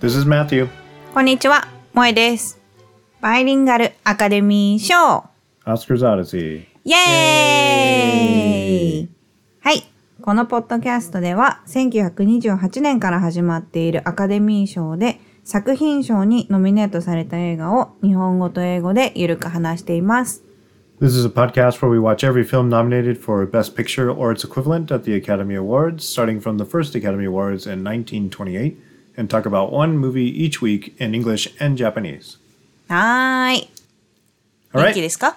This is Matthew. こんにちは、萌えです。バイリンガルアカデミー賞 Oscar's Odyssey. イエーイはい。このポッドキャストでは、1928年から始まっているアカデミー賞で、作品賞にノミネートされた映画を日本語と英語でゆるく話しています。 This is a podcast where we watch every film nominated for Best Picture or its equivalent at the Academy Awards, starting from the first Academy Awards in 1928, and talk about one movie each week in English and Japanese. はーい。 All 元気 right. ですか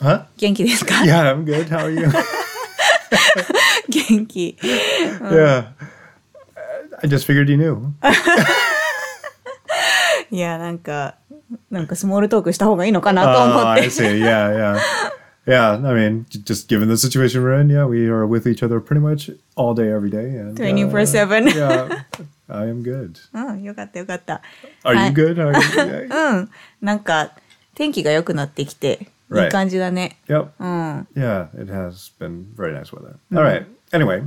Huh? 元気ですか Yeah, I'm good. How are you? 元気。 yeah. I just figured you knew. いや、なんか、なんかスモールトークした方がいいのかなと Oh, 思っ I て。 see. Yeah, yeah. Yeah, I mean, j- just given the situation we're in, yeah, we are with each other pretty much all day, every day. And, uh, 24/7 yeah, I am good. うん、よかったよかった。Are you good? Are you, yeah. うん。なんか、天気が良くなってきて、い.い感じだね。Yep. うん。Yeah, it has been very nice weather. All right. Anyway,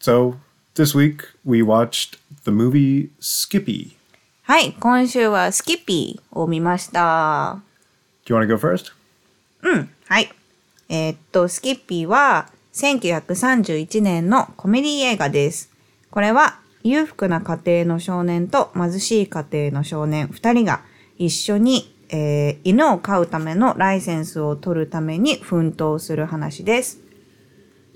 so this week we watched the movie Skippy. はい、今週はスキッピーを見ました。Do you want to go first? はい。えーっと、スキッピーは1931年のコメディ映画です。これは裕福な家庭の少年と貧しい家庭の少年2人が一緒に、えー犬を飼うためのライセンスを取るために奮闘する話です。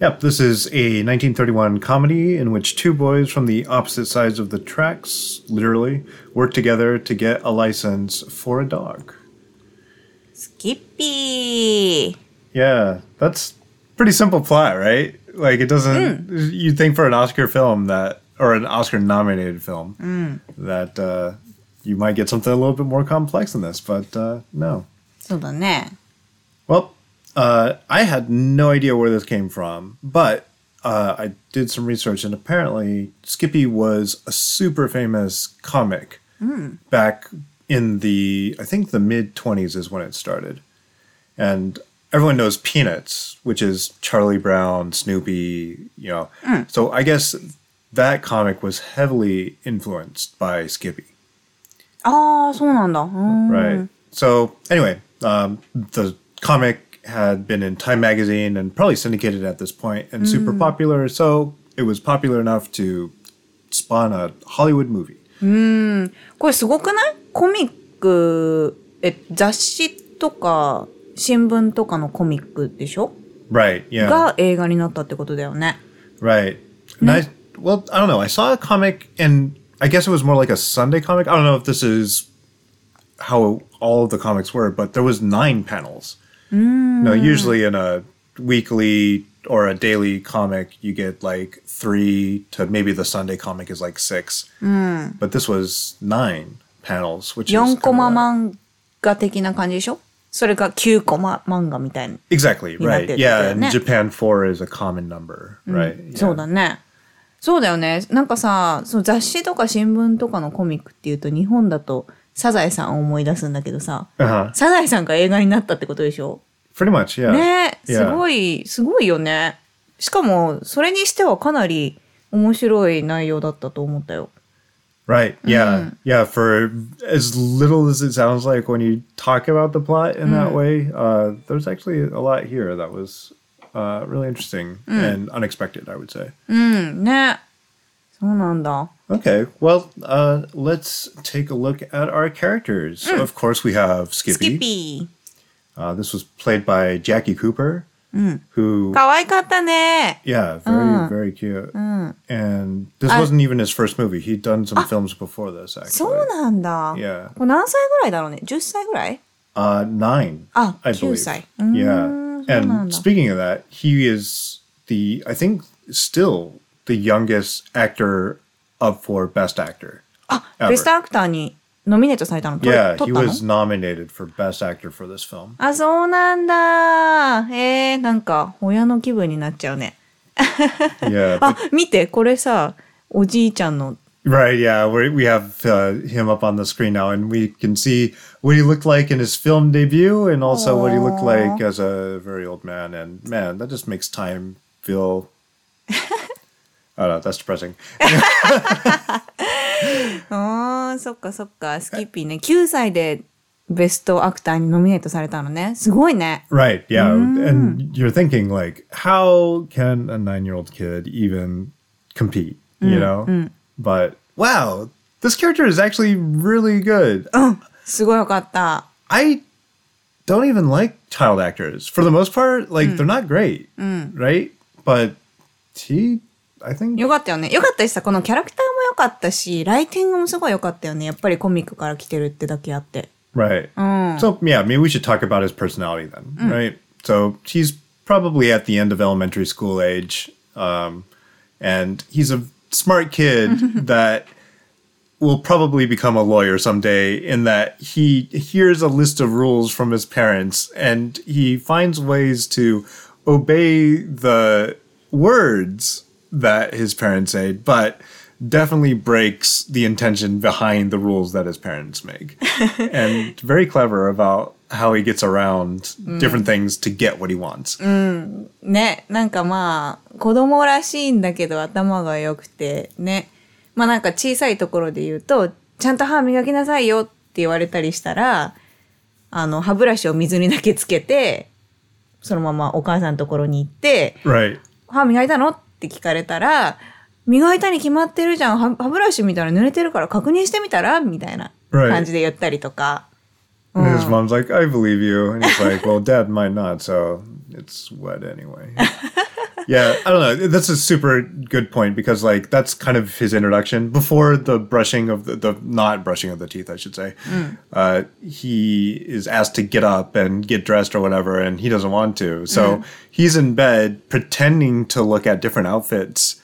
Yep, this is a 1931 comedy in which two boys from the opposite sides of the tracks, literally, work together to get a license for a dog. スキッピー Yeah, that's pretty simple plot, right? Like it doesn't. You think for an Oscar film that, or an Oscar nominated film mm. that uh, you might get something a little bit more complex than this, but uh, no. So then Well, uh, I had no idea where this came from, but uh, I did some research, and apparently Skippy was a super famous comic mm. back in the, I think the mid 20s is when it started. And everyone knows Peanuts, which is Charlie Brown, Snoopy, you know. Mm. So I guess that comic was heavily influenced by Skippy. ああ、そうなんだ。うん Right. So anyway, um, the comic had been in Time magazine and probably syndicated at this point and super popular. So it was popular enough to spawn a Hollywood movie. これすごくないコミック、え、雑誌とか新聞とかのコミックでしょ Right. Yeah. が映画になったってことだよね。 Right. And I, well, I don't know. I saw a comic and I guess it was more like a Sunday comic. I don't know if this is how all of the comics were, but there was nine panels. No, usually in a weekly or a daily comic, you get like three to maybe the Sunday comic is like six. But this was nine panels, which is 4 コ kinda マ a lot. 漫画的な感じでしょそれが9コマ漫画みたいな。 Exactly, right. did Yeah, that, in ne? Japan, four is a common number, right? Yeah. そうだね。 そうだよね。なんかさ、その雑誌とか新聞とかのコミックっていうと日本だとサザエさんを思い出すんだけどさ、Uh-huh. サザエさんが映画になったってことでしょ Pretty much, yeah. ねえ、す Yeah. ごい、すごいよね。しかも、それにしてはかなり面白い内容だったと思ったよ。Right. Yeah. Yeah. For as little as it sounds like when you talk about the plot in that way, uh, there's actually a lot here that was uh, really interesting and unexpected, I would say. うん、ね。そうなんだ。 Okay. Well, uh, let's take a look at our characters. Of course, we have スキ Skippy. ッピ Uh, this was played by Jackie Cooper, who, ー。可愛かったね。 yeah, very, very cute. And this wasn't even his first movie. He'd done some films before this, actually. そうなんだ。 Yeah. これ何歳ぐらいだろうね ?10 歳ぐらい Uh, nine. Ah, I 9 believe. 歳。 Yeah. うん、そうなん And だ。 speaking of that, he is the I think still the youngest actor up for best actor. あ、 ever. ベストアクターにノミネートされたのと Yeah, 取 he ったの was nominated for best actor for this film. あ、そうなんだ。えー、なんか、親の気分になっちゃうね。 Yeah. あ but- 見て、これさ、おじいちゃんの right, yeah. we we have uh, him up on the screen now and we can see what he looked like in his film debut and also what he looked like as a very old man and man, that just makes time feel I don't know, that's depressing. あー、そっかそっか。スキッピーね。9歳でベストアクターにノミネートされたのね。すごいね。 Right. Yeah. And you're thinking like, how can a nine-year-old kid even compete? You know. But wow, this character is actually really good. すごいよかった。 I don't even like child actors for the most part. Like they're not great, right? But he, I think, よかったよね。よかったしさ、このキャラクターもよかったし、ライティングもすごいよかったよね。やっぱりコミックから来てるってだけあって。 right. So yeah, maybe we should talk about his personality then, right? So he's probably at the end of elementary school age, um, and he's a smart kid that will probably become a lawyer someday in that he hears a list of rules from his parents and he finds ways to obey the words that his parents say, but definitely breaks the intention behind the rules that his parents make. and very clever about how he gets around different things to get what he wants. ね、なんかまあ、子供らしいんだけど頭が良くて、ね。まあなんか小さいところで言うと、ちゃんと歯磨きなさいよって言われたりしたら、あの、歯ブラシを水にだけつけて、そのままお母さんのところに行って、Right. 歯磨いたのって聞かれたら、磨いたに決まってるじゃん。歯歯ブラシ見たら濡れてるから確認してみたら？みたいな Right. 感じで言ったりとか。And his mom's like, I believe you. And he's like, well, dad might not, so it's wet anyway. yeah, I don't know. That's a super good point because, like, that's kind of his introduction. Before the brushing of the, the not brushing of the teeth, I should say, uh, he is asked to get up and get dressed or whatever, and he doesn't want to. So he's in bed pretending to look at different outfits.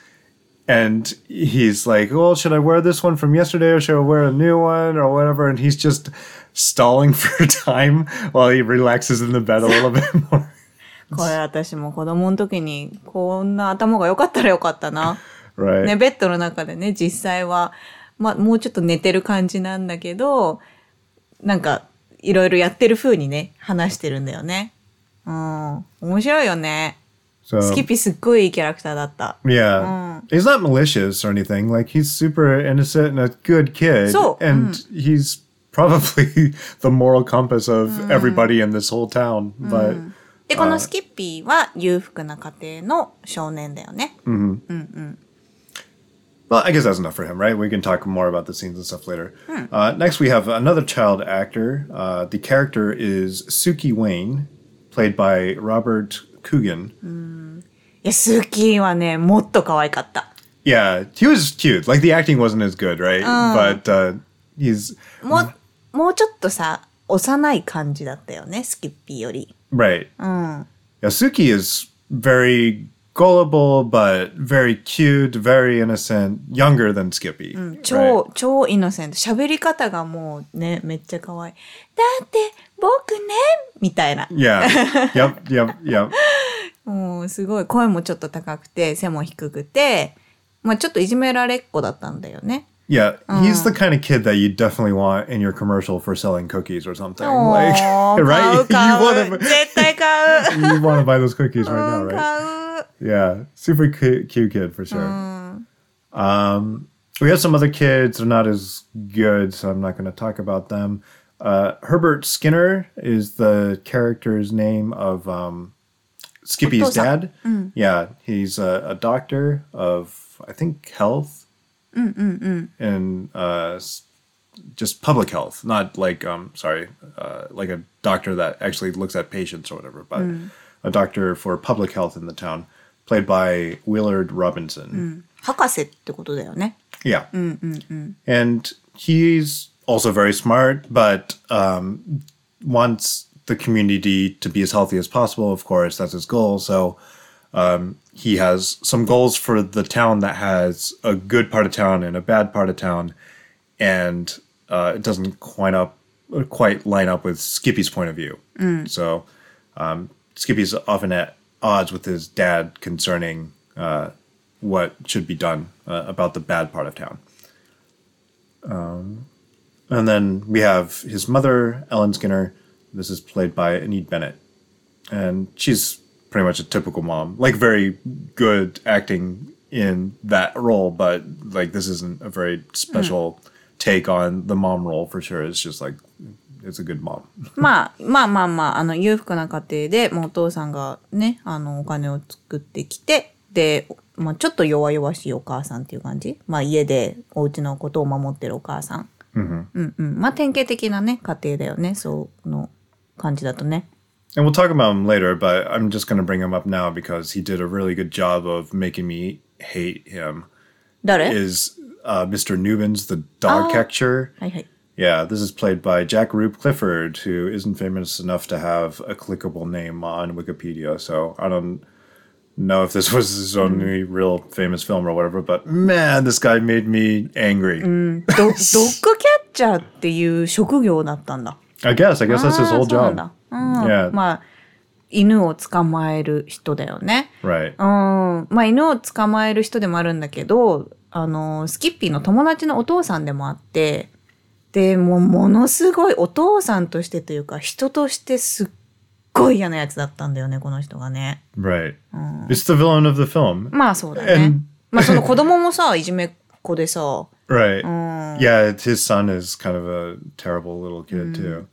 And he's like, well, should I wear this one from yesterday or should I wear a new one or whatever? And he's just stalling for time while he relaxes in the bed a little bit more. これ私も子供の時にこんな頭が良かったらよかったな。Right. ね、ベッドの中でね、実際は、まあ、もうちょっと寝てる感じなんだけど、なんか、いろいろやってる風にね、話してるんだよね。うん。面白いよね。So, スキピすっごいいいキャラクターだった。yeah. He's not malicious or anything. Like, he's super innocent and a good kid. So, and he's probably the moral compass of everybody in this whole town. But で、このスキッピーは裕福な家庭の少年だよね。 Well, I guess that's enough for him, right? We can talk more about the scenes and stuff later. Uh, next, we have another child actor. Uh, the character is Suki Wayne, played by Robert Coogan. いや、スキーはね、もっと可愛かった。 Yeah, he was cute. Like the acting wasn't as good, right? But uh, he's もう、 もうちょっとさ、幼い感じだったよね、スキッピーより。right. Yeah, Suki is very gullible, but very cute, very innocent, younger than Skippy. right? 超、超イノセント。喋り方がもうね、めっちゃ可愛い。だって、僕ね、みたいな。Yeah. yep. Yep. Yep. もうすごい声もちょっと高くて、背も低くて、まあちょっといじめられっ子だったんだよね。Yeah, he's the kind of kid that you definitely want in your commercial for selling cookies or something. Like, right? you want to you want to buy those cookies right now, right? Yeah, super cute, cute kid for sure. Um, we have some other kids. They're not as good, so I'm not going to talk about them. Uh, Herbert Skinner is the character's name of um, Skippy's dad. Yeah, he's a, a doctor of I think health and uh, just public health, not like um, sorry, uh, like a doctor that actually looks at patients or whatever, but a doctor for public health in the town, played by Willard Robertson. Yeah. And he's also very smart, but um, wants the community to be as healthy as possible. Of course, that's his goal. So um, he has some goals for the town that has a good part of town and a bad part of town, and uh, it doesn't quite up quite line up with Skippy's point of view. So um, Skippy's often at odds with his dad concerning uh, what should be done uh, about the bad part of town. Um, and then we have his mother, Ellen Skinner. This is played by Enid Bennett. And she's pretty much a typical mom, like very good acting in that role, but like this isn't a very special take on the mom role for sure. It's just like it's a good mom. まあ、まあまあまあ、あの、裕福な家庭で、もうお父さんがね、あの、お金を作ってきて、で、まあ、ちょっと弱々しいお母さんっていう感じ。まあ、家でお家のことを守ってるお母さん。うんうん。まあ、典型的なね、家庭だよね、その感じだとね。And we'll talk about him later, but I'm just going to bring him up now because he did a really good job of making me hate him. 誰 Is uh, Mr. Newman's the dog catcher? はいはい。 Yeah, this is played by Jack Rube Clifford, who isn't famous enough to have a clickable name on Wikipedia. So I don't know if this was his only real famous film or whatever, but man, this guy made me angry. ドドッグキャッチャーっていう職業だったんだ。 I guess. I guess that's his あー whole そうなん job. だ。うん。Yeah. まあ、犬を捕まえる人だよね。Right. うん。まあ、犬を捕まえる人でもあるんだけど、あの、スキッピーの友達のお父さんでもあって、で、もう、ものすごいお父さんとしてというか、人としてすっごい嫌なやつだったんだよね、この人がね。Right. It's the villain of the film. まあ、そうだね And-。まあ、その子供もさ、いじめっ子でさ、Right. Yeah, it's, his son is kind of a terrible little kid too.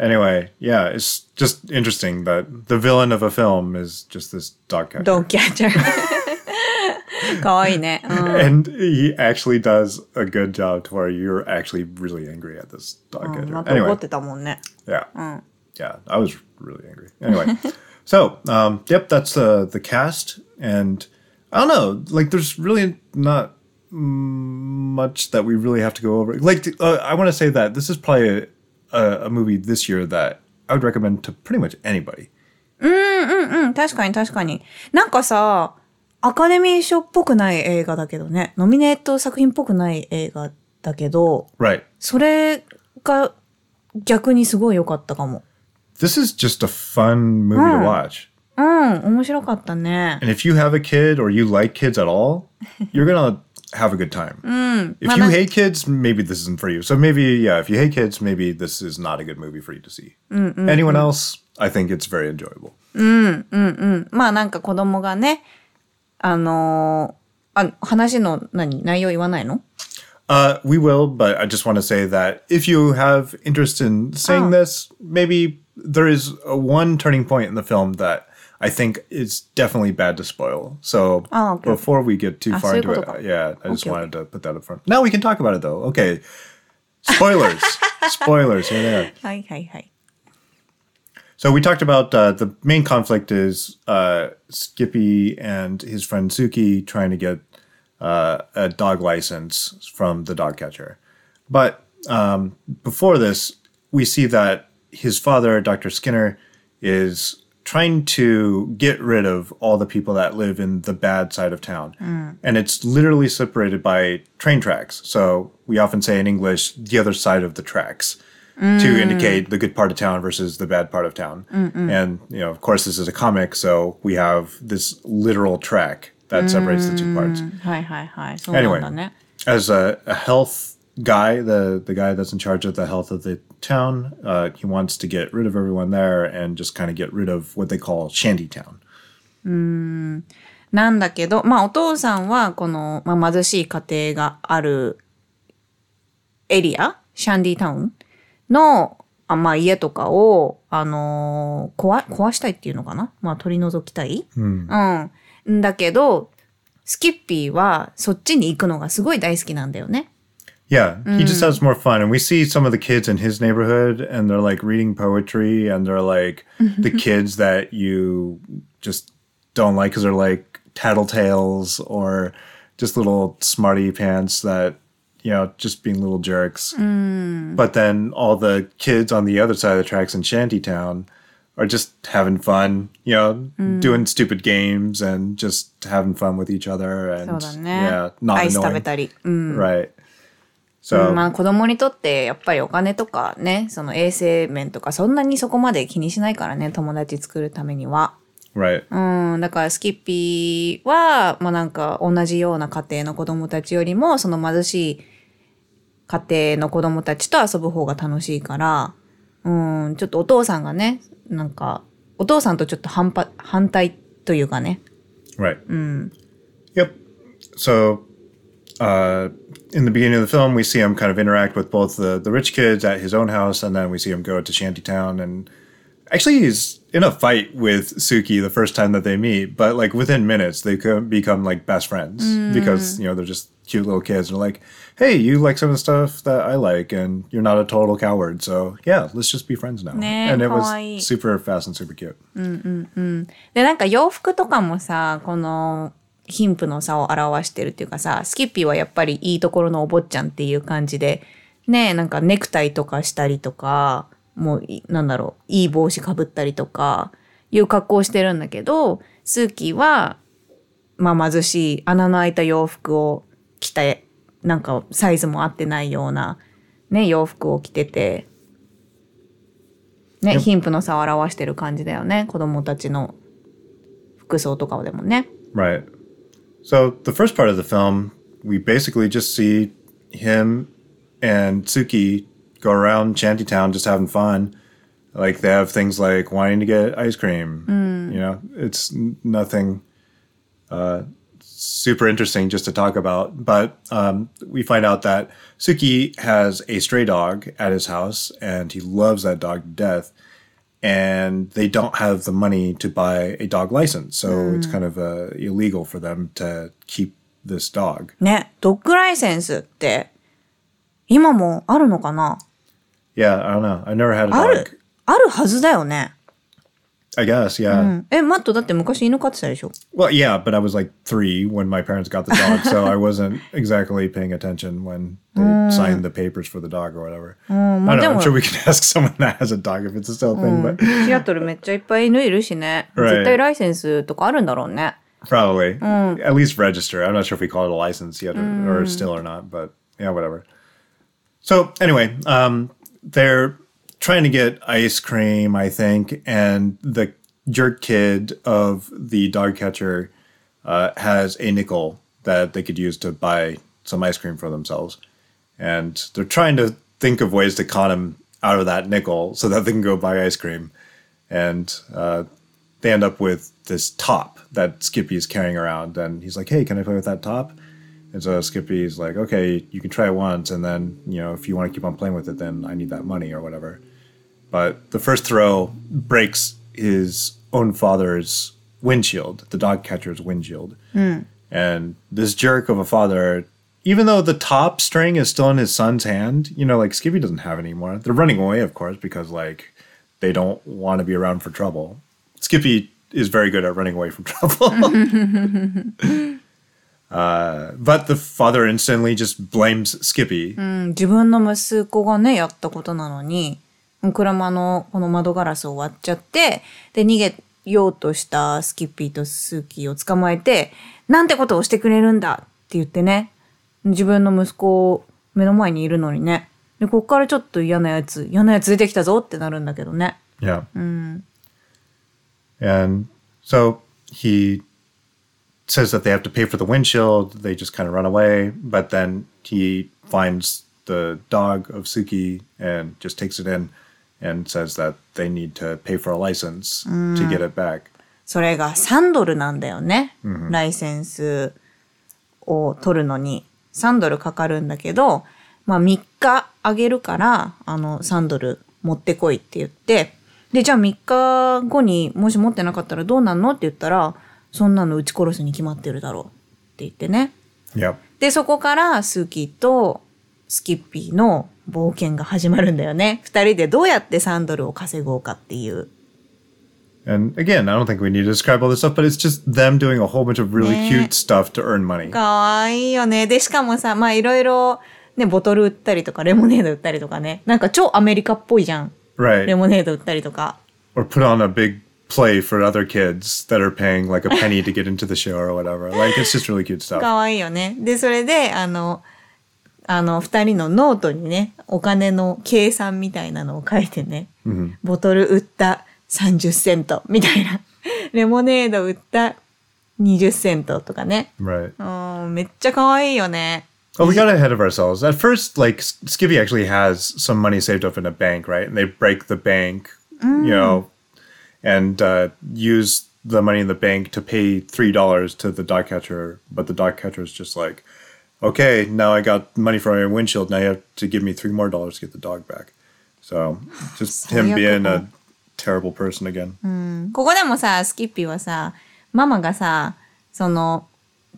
Anyway, yeah, it's just interesting that the villain of a film is just this dog catcher. ドッグキャッチャー。かわいいね。うん。 And he actually does a good job to where you're actually really angry at this dog うん catcher. また怒 Anyway, ってたもんね。 yeah. Yeah, I was really angry. Anyway, so, um, yep, that's uh, the cast. And I don't know, like, there's really not mm, much that we really have to go over. Like, uh, I want to say that this is probably a, a, a movie this year that I would recommend to pretty much anybody. うん、確かに確かに。なんかさ、アカデミー賞っぽくない映画だけどね、ノミネート作品っぽくない映画だけど、Right. それが逆にすごい良かったかも。This is just a fun movie to watch. うん、面白かったね。And if you have a kid or you like kids at all, you're gonna have a good time. If you hate kids, maybe this isn't for you. So maybe, yeah, if you hate kids, maybe this is not a good movie for you to see. Anyone else? I think it's very enjoyable. まあなんか子供がね、あのーあ、話の何内容言わないの uh, we will, but I just want to say that if you have interest in seeing oh. this, maybe there is a one turning point in the film that I think is definitely bad to spoil. So oh, okay. before we get too ah, far into it, yeah, I just okay, wanted okay. to put that up front. Now we can talk about it though. Okay, spoilers, spoilers. Here they are. Hi, hi. So we talked about uh, the main conflict is uh, Skippy and his friend Suki trying to get uh, a dog license from the dog catcher. But um, before this, we see that his father, Dr. Skinner, is trying to get rid of all the people that live in the bad side of town. And it's literally separated by train tracks. So we often say in English, the other side of the tracks to indicate the good part of town versus the bad part of town. And, you know, of course, this is a comic, so we have this literal track that separates the two parts. はいはいはい。そうなんだね。As a, a health guy, the, the guy that's in charge of the health of the town, uh, he wants to get rid of everyone there and just kind of get rid of what they call Shantytown. なんだけど、まあお父さんはこの、まあ、貧しい家庭があるエリア、シャンディタウンの、あまあ、家とかを、あのー壊、壊したいっていうのかなまあ取り除きたい、うん、んだけど、スキッピーはそっちに行くのがすごい大好きなんだよね。 Yeah, he just has more fun. And we see some of the kids in his neighborhood, and they're like reading poetry, and they're like the kids that you just don't like because they're like tattletales or just little smarty pants that, you know, just being little jerks. But then all the kids on the other side of the tracks in Shantytown are just having fun, you know, doing stupid games and just having fun with each other. そう And yeah, not アイス食べ annoying. たり。うん。Right. So, まあ子供にとってやっぱりお金とかね、その衛生面とかそんなにそこまで気にしないからね、友達作るためには。right. うん、だからスキッピーは、まあなんか同じような家庭の子供たちよりも、その貧しい家庭の子供たちと遊ぶ方が楽しいから、うん、ちょっとお父さんがね、なんか、お父さんとちょっと反発、反対というかね。 Right. Yep. so uh, in the beginning of the film, we see him kind of interact with both the, the rich kids at his own house, and then we see him go to Shantytown. And actually, he's in a fight with Suki the first time that they meet, but like within minutes, they could become like best friends because, you know, they're just cute little kids. And they're like, hey, you like some of the stuff that I like, and you're not a total coward. So yeah, let's just be friends now. Ne, and it was かわいい。 super fast and super cute. で、なんか洋服とかもさ、この貧富の差を表してるっていうかさ、スキッピーはやっぱりいいところのお坊ちゃんっていう感じで、ねえ、なんかネクタイとかしたりとか、 もうい、なんだろう、いい帽子かぶったりとか、いう格好をしてるんだけど、スーキーは、まあ貧しい穴の開いた洋服を着て、なんかサイズも合ってないような、ね、洋服を着てて、ね、貧富の差を表してる感じだよね。子供たちの服装とかでもね。Right. So the first part of the film, we basically just see him and Tsuki go around Shantytown just having fun. Like they have things like wanting to get ice cream. You know, it's n- nothing uh, super interesting just to talk about. But um, we find out that Suki has a stray dog at his house, and he loves that dog to death. And they don't have the money to buy a dog license, so it's kind of uh, illegal for them to keep this dog. ね、ドッグライセンスって、今もあるのかな Yeah, I don't know. I never had a あ dog. る、あるはずだよね。 I guess, yeah. うんえ、マットだって昔犬飼ってたでしょ Well, yeah, but I was like three when my parents got the dog, so I wasn't exactly paying attention when they signed the papers for the dog or whatever. I don't know. I'm でも- sure we can ask someone that has a dog if it's a still thing, but シアトルめっちゃいっぱい犬いるしね。 Right. 絶対ライセンスとかあるんだろうね。 probably at least register. I'm not sure if we call it a license yet or, or still or not, but yeah, whatever. So anyway, um, they're trying to get ice cream, I think, and the jerk kid of the dog catcher uh, has a nickel that they could use to buy some ice cream for themselves, and they're trying to think of ways to con him out of that nickel so that they can go buy ice cream, and uh, they end up with this top that Skippy is carrying around, and he's like, "Hey, can I play with that top?" And so Skippy's like, "Okay, you can try it once, and then you know if you want to keep on playing with it, then I need that money or whatever." But the first throw breaks his own father's windshield, the dog catcher's windshield, hmm. and this jerk of a father. Even though the top string is still in his son's hand, you know, like Skippy doesn't have it anymore. They're running away, of course, because like they don't want to be around for trouble. Skippy is very good at running away from trouble. uh, but the father instantly just blames Skippy. うん自分の息子がね、やったことなのに、車のこの窓ガラスを割っちゃって、で、逃げようとしたスキッピーとスーキーを捕まえて、なんてことをしてくれるんだって言ってね、自分の息子目の前にいるのにね、で、こっからちょっと嫌なやつ、嫌なやつ出てきたぞってなるんだけどね。Yeah. And so he says that they have to pay for the windshield. They just kind of run away. But then he finds the dog of Suki and just takes it in and says that they need to pay for a license to get it back. それが3ドルなんだよね。ライセンスを取るのに3ドルかかるんだけど、まあ3日あげるから、あの3ドル持ってこいって言って、で、じゃあ3日後にもし持ってなかったらどうなんのって言ったら、そんなの撃ち殺すに決まってるだろうって言ってね。Yep. で、そこからスーキーとスキッピーの冒険が始まるんだよね。二人でどうやって3ドルを稼ごうかっていう。And again, I don't think we need to describe all this stuff, but it's just them doing a whole bunch of really cute stuff to earn money. かわいいよね。で、しかもさ、まあいろいろ、ね、ボトル売ったりとか、レモネード売ったりとかね。なんか超アメリカっぽいじゃん。Right. レモネード売ったりとか。or put on a big play for other kids that are paying like a penny to get into the show or whatever. Like it's just really cute stuff. かわいいよね。で、それで、あの、あの、二人のノートにね、お金の計算みたいなのを書いてね、mm-hmm. ボトル売った30セントみたいな、レモネード売った20セントとかね。Right. めっちゃかわいいよね。Well, we got ahead of ourselves. At first, like, Skippy actually has some money saved up in a bank, right? And they break the bank, you know, and uh, use the money in the bank to pay three dollars to the dog catcher, but the dog catcher is just like, okay, now I got money for my windshield. Now you have to give me three more dollars to get the dog back. So just him being a terrible person again. ここでもさ、スキッピーはさ、ママがさ、その、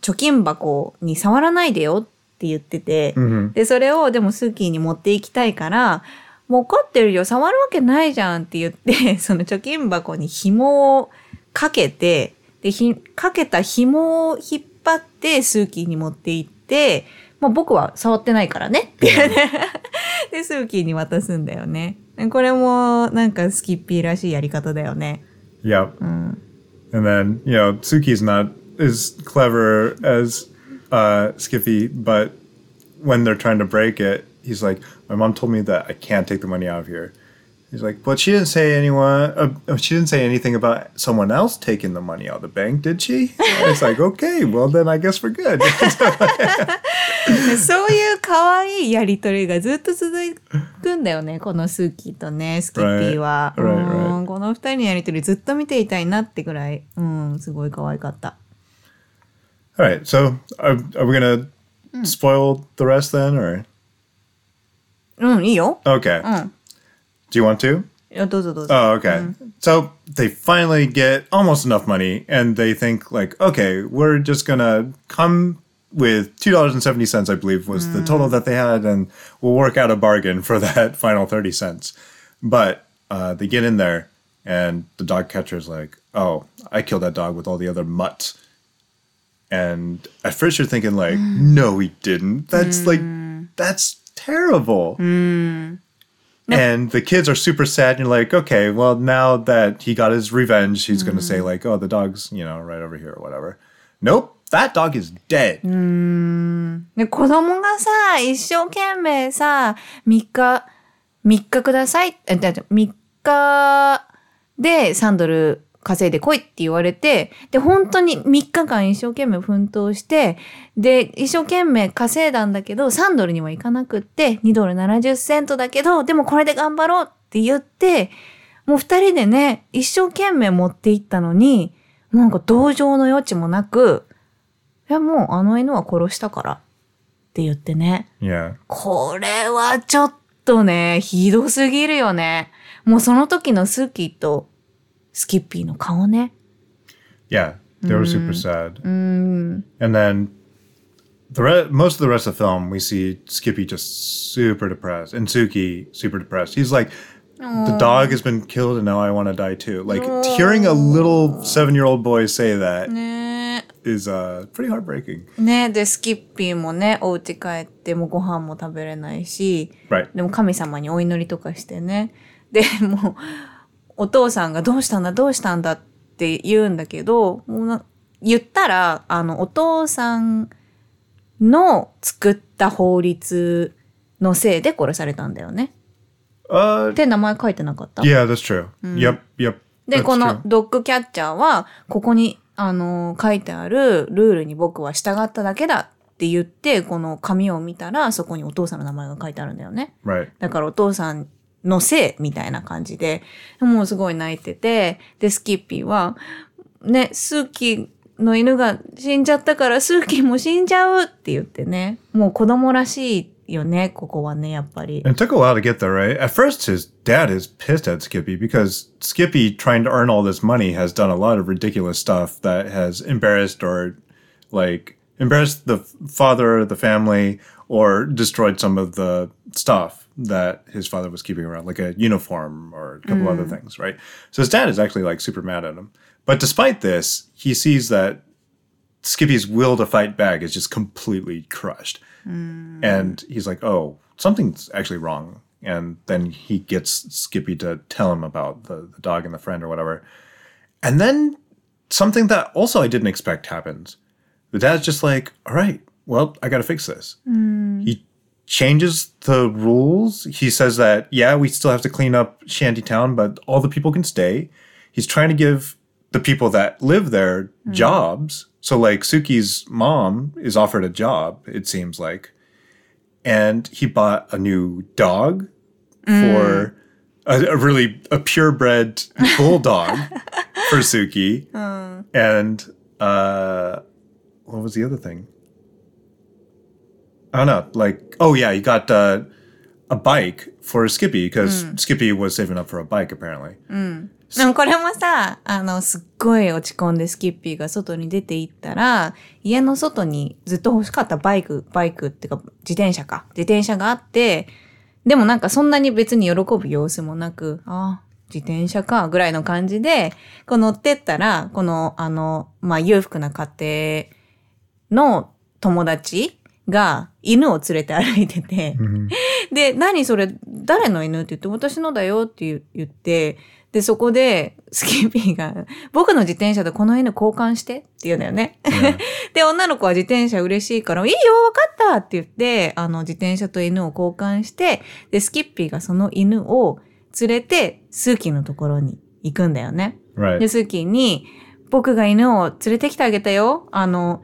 貯金箱に触らないでよって言ってて、で、それをでもスーキーに持っていきたいから、 もう怒ってるよ、触るわけないじゃんって言って、その貯金箱に紐をかけて、で、ひ、かけた紐を引っ張ってスーキーに持って行って、まあ僕は触ってないからねっていうね。で、スーキーに渡すんだよね。これもなんかスキッピーらしいやり方だよね。Yep. And then, you know, Tsuki's not as clever as uh, Skippy, but when they're trying to break it, he's like, My mom told me that I can't take the money out of here. He's like, But she didn't say anyone, uh, she didn't say anything about someone else taking the money out of the bank, did she? And it's like, Okay, well, then I guess we're good. そういう可愛いやりとりがずっと続くんだよね。このスーキーとね、スキッピーは。 Right, right, right. うんこの二人のやりとりずっと見ていたいなってぐらい、うん、すごい可愛かった。 All right, so are, are we going to spoil the rest then, or? うん、いいよ。 Okay. Mm. Do you want to? いやどうぞどうぞ。 Oh, okay. So they finally get almost enough money, and they think like, okay, we're just gonna come with two dollars and seventy cents, I believe, was the total that they had, and we'll work out a bargain for that final thirty cents. But uh, they get in there, and the dog catcher's like, "Oh, I killed that dog with all the other mutts." And at first you're thinking like, "No, he didn't. That's like, that's terrible." And the kids are super sad. And you're like, okay, well, now that he got his revenge, he's going to say, like, oh, the dog's, you know, right over here or whatever. Nope, that dog is dead. で、子供がさ、一生懸命さ、3日、3日ください、え、だって3日で3ドル 稼いでこいって言われて、で、本当に3日間一生懸命奮闘して、で、一生懸命稼いだんだけど、3ドルにはいかなくって、2ドル70セントだけど、でもこれで頑張ろうって言って、もう二人でね、一生懸命持っていったのに、なんか同情の余地もなく、いや、もうあの犬は殺したからって言ってね。これはちょっとね、ひどすぎるよね。もうその時のスーキーとスキッピーの顔ね。 Yeah, they were super sad. And then the re- most of the rest of the film, we see Skippy just super depressed, and Suki super depressed. He's like, the dog has been killed, and now I want to die too. Like hearing a little seven-year-old boy say that is ね uh, pretty heartbreaking. ねで、スキッピーもね、お家帰ってもうご飯も食べれないし、 Right. でも神様にお祈りとかしてね。で、もう、 お父さんがどうしたんだ、どうしたんだって言うんだけど、もうな言ったら、あの、お父さんの作った法律のせいで殺されたんだよね。Uh, って名前書いてなかった？Yeah, that's true. Yep, yep. で、この.ドッグキャッチャーは、ここに、あの、書いてあるルールに僕は従っただけだって言って、この紙を見たら、そこにお父さんの名前が書いてあるんだよね。だからお父さんのせいみたいな感じで、もうすごい泣いてて、で、スキッピーは、ね、スーキーの犬が死んじゃったから、スーキーも死んじゃうって言ってね、もう子供らしいよね、ここはね、やっぱり。It took a while to get there, right? At first, his dad is pissed at Skippy because Skippy, trying to earn all this money, has done a lot of ridiculous stuff that has embarrassed or, like, embarrassed the father, the family, or destroyed some of the stuff that his father was keeping around, like a uniform or a couple other mm. things, right? So his dad is actually, like, super mad at him. But despite this, he sees that Skippy's will to fight back is just completely crushed. Mm. And he's like, oh, something's actually wrong. And then he gets Skippy to tell him about the, the dog and the friend or whatever. And then something that also I didn't expect happens. The dad's just like, all right, well, I got to fix this. Mm. He changes the rules. He says that, yeah, we still have to clean up Shantytown, but all the people can stay. He's trying to give the people that live there hmm. jobs. So, like, Suki's mom is offered a job, it seems like. And he bought a new dog for hmm. a, a really a purebred bulldog for Suki. Hmm. And uh, what was the other thing? I don't know. Like, oh yeah, he got uh, a bike for Skippy because Skippy was saving up for a bike apparently. でもこれもさ、あの、すっごい落ち込んでスキッピーが外に出て行ったら、家の外にずっと欲しかったバイク、バイクっていうか自転車か。自転車があって、でもなんかそんなに別に喜ぶ様子もなく、あ自転車か、ぐらいの感じで、こう乗ってったら、この、あの、まあ、裕福な家庭の友達が犬を連れて歩いてて、で、何それ、誰の犬って言って、私のだよって言言って、で、そこで、スキッピーが、僕の自転車とこの犬交換してって言うんだよね。で、女の子は自転車嬉しいから、いいよ、わかったって言って、あの、自転車と犬を交換して、で、スキッピーがその犬を連れて、スーキーのところに行くんだよね。で、スーキーに、僕が犬を連れてきてあげたよ。あの、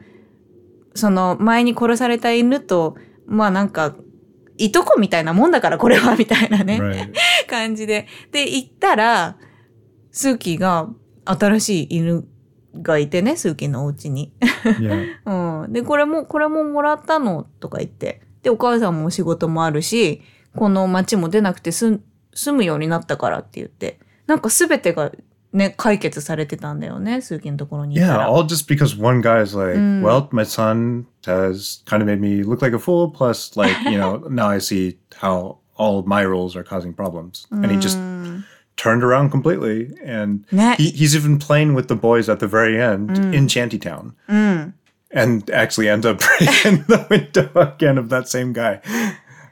その前に殺された犬と、まあなんか、いとこみたいなもんだからこれは、みたいなね. 感じで。で、行ったら、スーキーが新しい犬がいてね、スーキーのお家に。Yeah. うん。で、これも、これももらったの？とか言って。で、お母さんも仕事もあるし、この町も出なくてす住むようになったからって言って。なんかすべてがね、解決されてたんだよね、スーキーのところに行った Yeah, ら。 all just because one guy's like, well, my son has kind of made me look like a fool. Plus, like, you know, now I see how all of my rules are causing problems. And he just turned around completely. And Ne- he, he's even playing with the boys at the very end in Shantytown. And actually ends up breaking the window again of that same guy.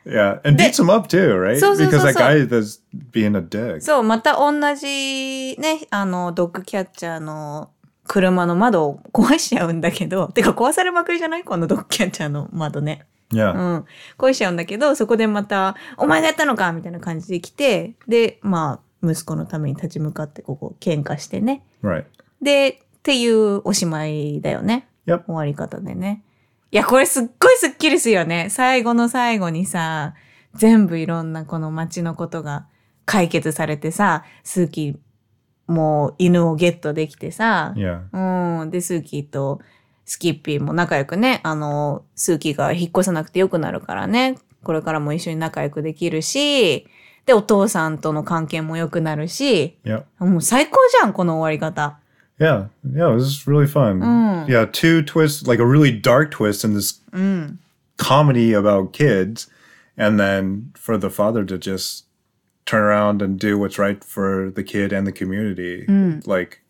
Yeah. And beats him up too, right? So, so, because so, that so. guy is being a dick. そう、また同じね、あの、ドッグキャッチャーの車の窓を壊しちゃうんだけど、てか壊されまくりじゃない？このドッグキャッチャーの窓ね。yeah. うん。壊しちゃうんだけど、そこでまた、お前がやったのかみたいな感じで来て、で、まあ、息子のために立ち向かって、ここ、喧嘩してね。Right. で、っていうおしまいだよね。Yep. 終わり方でね。いや、これすっごいスッキリするよね。最後の最後にさ、全部いろんなこの街のことが解決されてさ、スーキーも犬をゲットできてさ.うん。で、スーキーとスキッピーも仲良くね、あの、スーキーが引っ越さなくてよくなるからね、これからも一緒に仲良くできるし、で、お父さんとの関係も良くなるし.もう最高じゃん、この終わり方。Yeah, yeah, it was really fun. Yeah, two twists, like a really dark twist in this comedy about kids, and then for the father to just turn around and do what's right for the kid and the community, like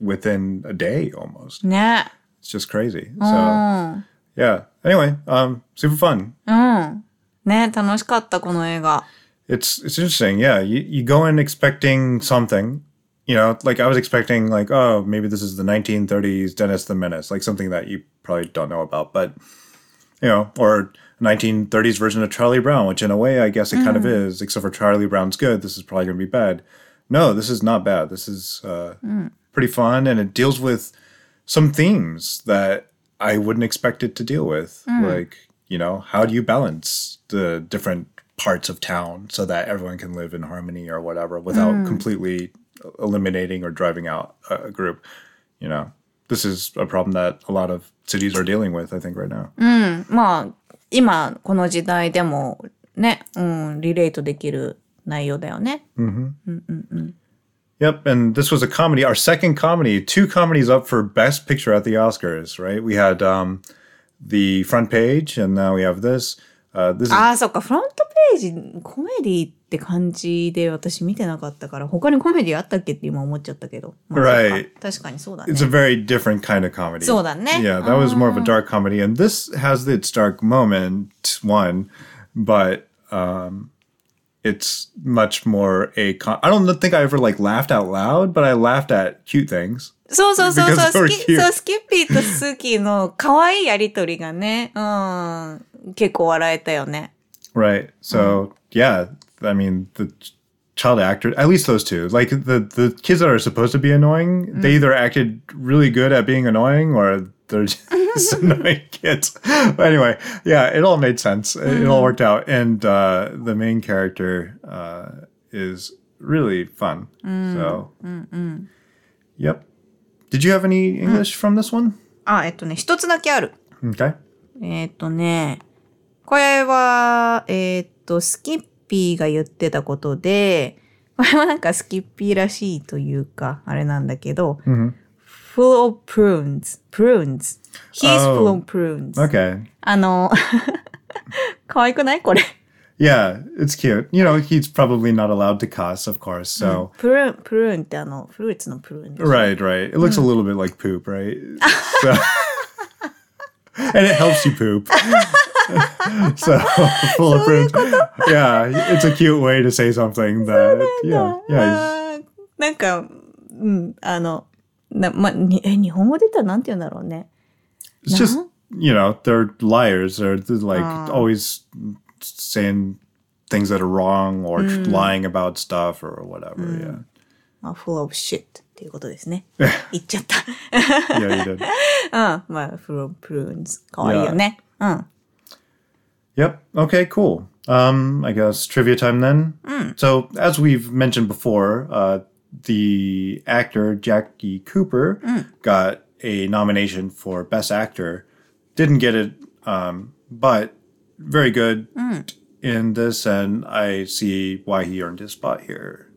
within a day almost. ね。 It's just crazy. So yeah. Anyway, um, super fun. うん。ね、楽しかった、この映画。 it's it's interesting. Yeah, you, you go in expecting something. You know, like I was expecting, like, oh, maybe this is the 1930s Dennis the Menace, like something that you probably don't know about, but you know, or 1930s version of Charlie Brown, which in a way I guess it kind of mm. is, except for Charlie Brown's good. This is probably going to be bad. No, this is not bad. This is uh, mm. pretty fun, and it deals with some themes that I wouldn't expect it to deal with. Mm. Like, you know, how do you balance the different parts of town so that everyone can live in harmony or whatever without completely eliminating or driving out a a group? You know, this is a problem that a lot of cities are dealing with, I think, right now. まあ、今、この時代でも、ね、うん、リレートできる内容だよね。 Yep, and this was a comedy, our second comedy, two comedies up for Best Picture at the Oscars, right? We had um, the front page, and now we have this. Uh, this is ああ、そっか、フロントページ、コメディって 感じで私見てなかったから、他にコメディあったっけって今思っちゃったけど。まあ Right. 確かにそうだね it's。a very different kind of comedy. そうだね。Yeah, that was more of a dark comedy, and this has its dark moment one, but um, it's much more a. Com- I don't think I ever like laughed out loud, but I laughed at cute things. そうそうそうそうスキ.そう、スキッピーとスキーの可愛いやりとりがね、うん、結構笑えたよね。Right. So yeah, I mean the ch- child actor, at least those two, like the the kids that are supposed to be annoying, they either acted really good at being annoying or they're just annoying kids. But anyway, yeah, it all made sense. It, it all worked out, and uh, the main character uh, is really fun. So Yep. Did you have any English from this one? あ、えっとね、一つだけある。 Okay. えっとね、これは、えっと、スキッ ピーが言ってたことで、これはなんかスキッピーらしいというか、あれなんだけど、full of prunes, prunes. He's full of prunes. Okay. あの、可愛くないこれ。Yeah, it's cute. You know, he's probably not allowed to cuss, of course. So, プルーン、プルーンってあの、フルーツのプルーン right, right. It looks a little bit like poop, right? so, and it helps you poop. so, full of prunes. Yeah, it's a cute way to say something that, yeah, yeah. あーなんか、うん、あの、な、ま、にえ、日本語で言ったらなんて言うんだろうね。 It's just, you know, they're liars. They're, they're like always saying things that are wrong or lying about stuff or whatever. Yeah. まあ、full of shit っていうことですね。言っちゃった。 Yeah, you did. うん。まあ、full of prunes。かわいいよね。うん。 Yep. Okay, cool. Um, I guess trivia time then. So, as we've mentioned before, uh, the actor Jackie Cooper got a nomination for Best Actor. Didn't get it, um, but very good in this, and I see why he earned his spot here.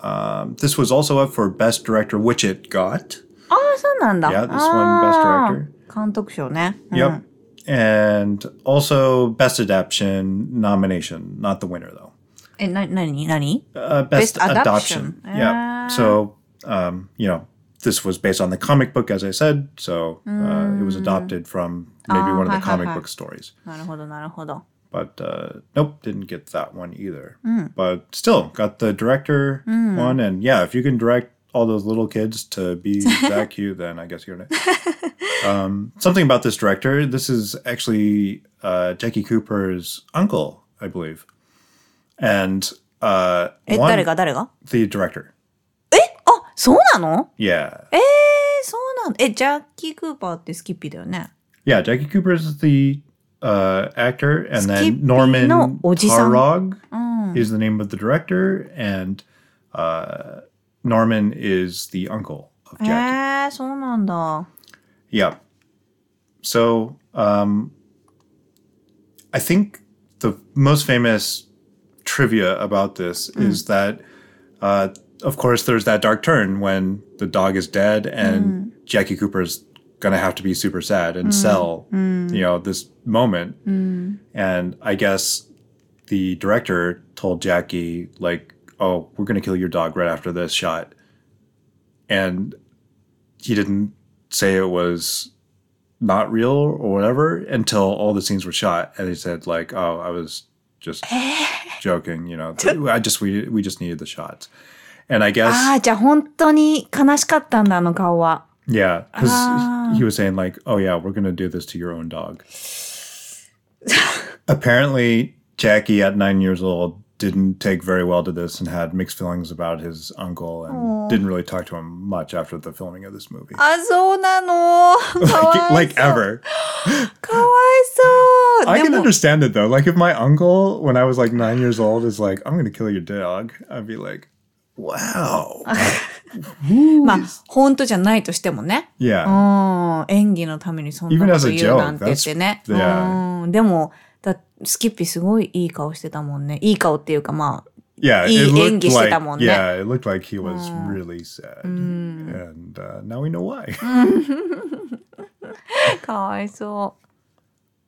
Um, this was also up for Best Director, which it got. ああ、そうなんだ。 Yeah, this one, Best あ Director. ー監督賞ね。うん Yep. And also Best Adaptation nomination, not the winner though. え、な、なになに Uh, best, Best Adaption. adoption. Yeah. So, um, you know, this was based on the comic book, as I said. So uh, it was adopted from maybe Oh, one of the hi, hi, comic hi. book stories. なるほど、なるほど。 But uh, nope, didn't get that one either. But still, got the director one. And yeah, if you can direct all those little kids to be that cute, then I guess you're right. Um, something about this director. This is actually uh, Jackie Cooper's uncle, I believe. And uh, eh, one, the director. Eh? Ah, えあそうなの Yeah. Eh, Jackie Cooper is the uh, actor, and then Norman Taurog mm. is the name of the director, and uh, Norman is the uncle of え Jackie. ー、そうなんだ。 Yeah. So um, I think the most famous trivia about this is that, uh, of course, there's that dark turn when the dog is dead and Jackie Cooper's gonna have to be super sad and sell, you know, this moment. And I guess the director told Jackie, like, "Oh, we're gonna kill your dog right after this shot," and he didn't say it was not real or whatever until all the scenes were shot and he said like oh i was just joking you know i just we we just needed the shots and i guess ああ、じゃあ本当に悲しかったんだ、あの顔は。 yeah because he was saying like oh yeah we're gonna do this to your own dog apparently jackie at nine years old didn't take very well to this and had mixed feelings about his uncle and didn't really talk to him much after the filming of this movie あ、そうなの。かわい like, そう like ever かわいそう。 I で can も、 understand it though. Like if my uncle, when I was like nine years old, is like, "I'm gonna kill your dog," I'd be like, "Wow, まあ、本当じゃないとしてもね。 yeah." うん、演技のためにそんな Even こ as と a 言うなんて言ってね。 joke, that's- うん、でも、だ スキッピーすごいいい顔してたもんね。いい顔っていうかまあ、 Yeah, 이 it looked演技して like たもんね。 yeah, it looked like he was really sad, and uh, now we know why. かわいそ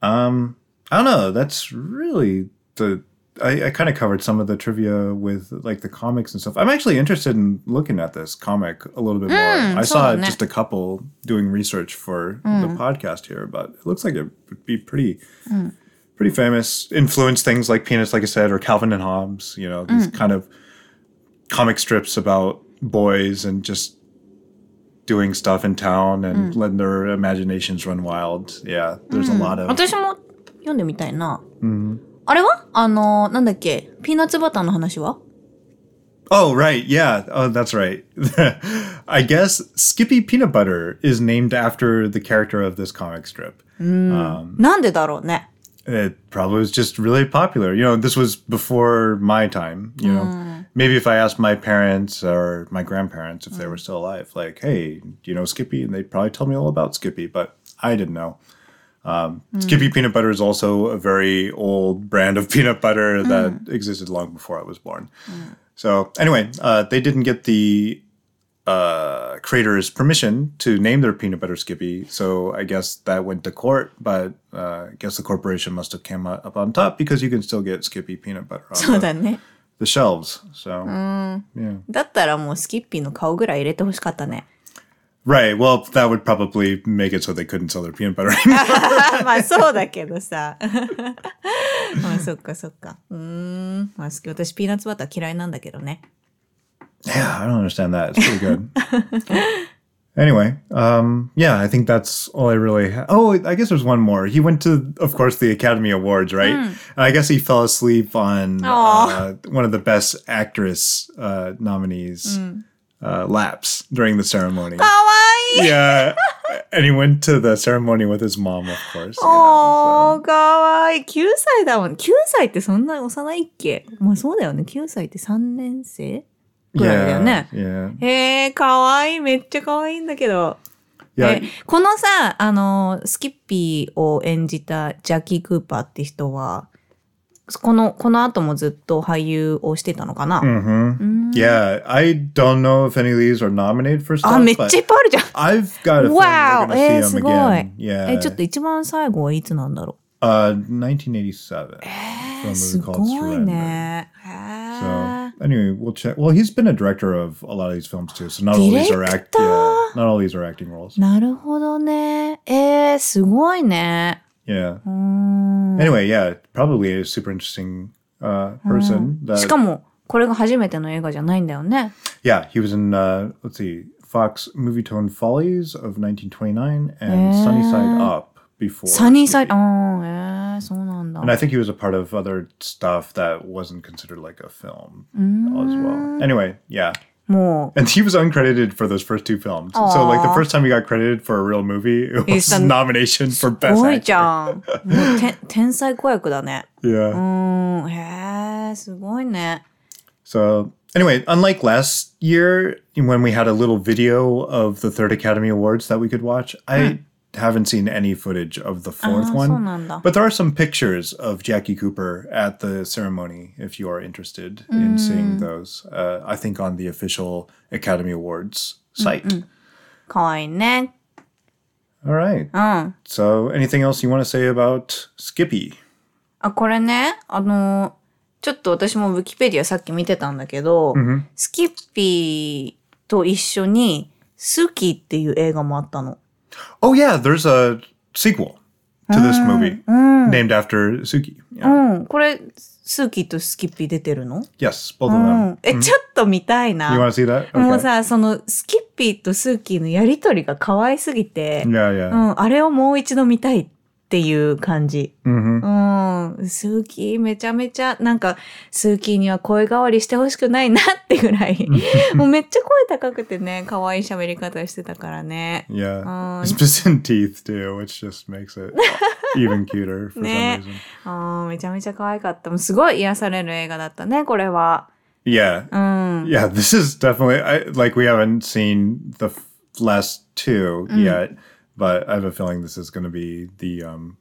um, I don't know. That's really the. I, I kind of covered some of the trivia with like the comics and stuff. I'm actually interested in looking at this comic a little bit more. I saw そうだね。 just a couple doing research for the podcast here, but it looks like it would be pretty pretty famous. Influenced things like Peanuts, like I said, or Calvin and Hobbes. You know, these kind of comic strips about boys and just doing stuff in town and letting their imaginations run wild. Yeah, there's a lot う。 of 私も読んでみたいな。あれはあの、なんだっけピーナッツバターの話は Oh, right. Yeah. Oh, that's right. I guess Skippy Peanut Butter is named after the character of this comic strip. なんでだろうね。 It probably was just really popular. You know, this was before my time. You know, mm. maybe if I asked my parents or my grandparents if they mm. were still alive, like, "Hey, do you know Skippy?" and they'd probably tell me all about Skippy, but I didn't know. Um, mm. Skippy peanut butter is also a very old brand of peanut butter that existed long before I was born. So anyway, uh, they didn't get the uh, creators permission to name their peanut butter Skippy. So I guess that went to court, but uh, I guess the corporation must have come up on top because you can still get Skippy peanut butter そう on だね。 the, the shelves. So yeah, だったらもうスキッピーの顔ぐらい入れてほしかったね。 right. Well, that would probably make it so they couldn't sell their peanut butter anymore. まあそうだけどさ。まあそっかそっか。うーん。まあ好き。私ピーナッツバター嫌いなんだけどね。 yeah, I don't understand that. It's pretty good. Anyway, um, yeah, I think that's all I really. Ha- oh, I guess there's one more. He went to, of course, the Academy Awards, right? And I guess he fell asleep on uh, one of the Best Actress uh, nominees' uh, laps during the ceremony. かわいい yeah, and he went to the ceremony with his mom, of course. you know, おー、かわいい。9歳だもん。9歳ってそんな幼いっけまあそうだよね。9歳って3年生 so- ぐらいだよね。yeah, へえ、かわいい。めっちゃかわいいんだけど。yeah. えこのさ、あの、スキッピーを演じたジャッキー・クーパーって人は、この、この後もずっと俳優をしてたのかな、hmm Yeah, I don't know if any of these are nominated for あ、stuff. めっちゃいっぱいあるじゃん。I've got a feeling we're Wow! gonna えー、see すごい。again. Yeah. え、ちょっと一番最後はいつなんだろ Uh, 1987. So anyway, we'll check. Well, he's been a director of a lot of these films too, so not all these are act. Yeah, not all these are acting roles. なるほどね。えー、すごいね。Yeah. Eh, mm. Anyway, yeah, probably a super interesting uh, person. Mm. That... しかもこれが初めての映画じゃないんだよね。Yeah, he was in uh, let's see, Fox Movietone Follies of 1929 and Sunny Side eh. Up before. Sunnyside. Oh, yeah, And I think he was a part of other stuff that wasn't considered like a film mm. as well. Anyway, yeah. More. And he was uncredited for those first two films. Aww. So like the first time he got credited for a real movie, it was a nomination for best actor. 天才子役だね。Yeah. へえ、すごいね。So anyway, unlike last year when we had a little video of the third Academy Awards that we could watch, I haven't seen any footage of the fourth あー、そう one. なんだ。 But there are some pictures of Jackie Cooper at the ceremony if you are interested in seeing those. Uh, I think on the official Academy Awards site. かわいいね。 All right. うん。 So, anything else you want to say about Skippy? あ、これね、あの、ちょっと私もウィキペディアさっき見てたんだけど、スキッピーと一緒に、スキっていう映画もあったの。 Oh, yeah, there's a sequel to this movie named after Suki. うん。これ、スキとスキッピー出てるの Yes, both of う them. ん。え、ちょっと見たいな。You want to see that? もう Okay. さ、その、スキッピーとスーキーのやりとりが可愛すぎて、Yeah, う yeah. ん、あれをもう一度見たいっていう感じ。hmm うん、スーキーめちゃめちゃ、なんか、スーキーには声変わりしてほしくないなってぐらい、もうめっちゃ声高くてね、可愛い喋り方してたからね。Yeah. Um, It's missing teeth, too, which just makes it even cuter for some reason. うん、めちゃめちゃ可愛かった。もうすごい癒される映画だったね、これは。Yeah. うん。Yeah, this is definitely I, like we haven't seen the last two yet, but I have a feeling this is going to be the um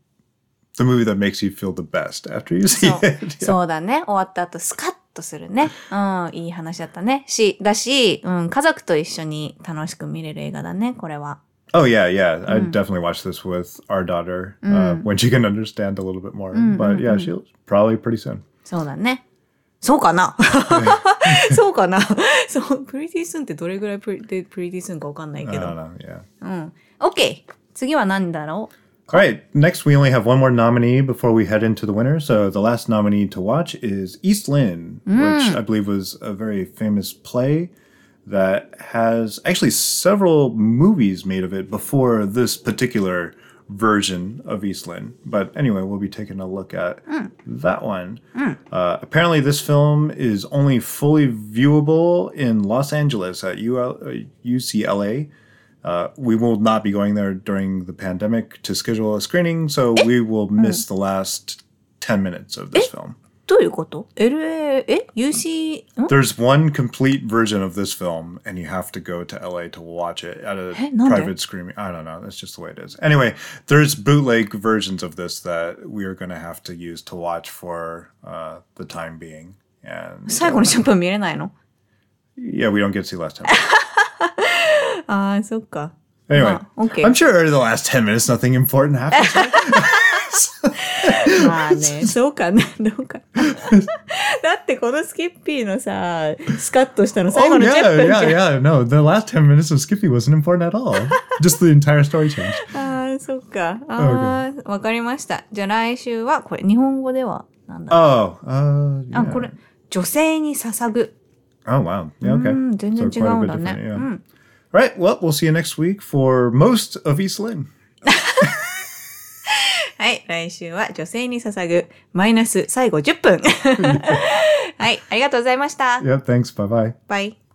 the movie that makes you feel the best after you see it. そうだね。終わった後スカッとするね。うん、いい話だったね。し、だし、うん、家族と一緒に楽しく見れる映画だね、これは。Oh yeah, yeah. I'd definitely watch this with our daughter uh, when she can understand a little bit more. but yeah, she'll probably pretty soon. そうだね。そうかなそうかなそう、プリティスンってどれぐらいプリでプリティスンかわかんない I け don't ど。know. Yeah. うん。OK! 次は何だろ All right. Next, we only have one more nominee before we head into the winner. So the last nominee to watch is East Lynne, which I believe was a very famous play that has actually several movies made of it before this particular version of East Lynne. But anyway, we'll be taking a look at that one. Uh, apparently, this film is only fully viewable in Los Angeles at UL, uh, UCLA. Uh, we will not be going there during the pandemic to schedule a screening, so we will miss the last 10 minutes of this film. どういうこと ?LA、え ?UC、ん There's one complete version of this film, and you have to go to LA to watch it at a えなんで private screening. I don't know. That's just the way it is. Anyway, there's bootleg versions of this that we are going to have to use to watch for uh, the time being. And 最後の10分見れないの yeah, we don't get to see last time. ああ、そっか。Anyway, まあ OK I'm sure the last 10 minutes, nothing important happens. right? まあね、そうかな、どうかな。だってこのスキッピーのさ、スカッとしたの最 oh, 後の10 yeah, 分じゃん。yeah, yeah. No, the last 10 minutes of Skippy wasn't important at all. Just the entire story changed. ああ、そっか。ああ、わかりました。じゃあ来週は、これ、日本語では、なんだ Oh, uh, あ、yeah. これ、女性に捧ぐ。Oh, wow. Yeah, okay. うん、全然 So 違 quite a うん bit だね。yeah. ん。right. Well, we'll see you next week for most of East Lynne. はい。来週は女性に捧ぐマイナス最後10分。はい。ありがとうございました。Yeah, thanks. Bye bye. Bye.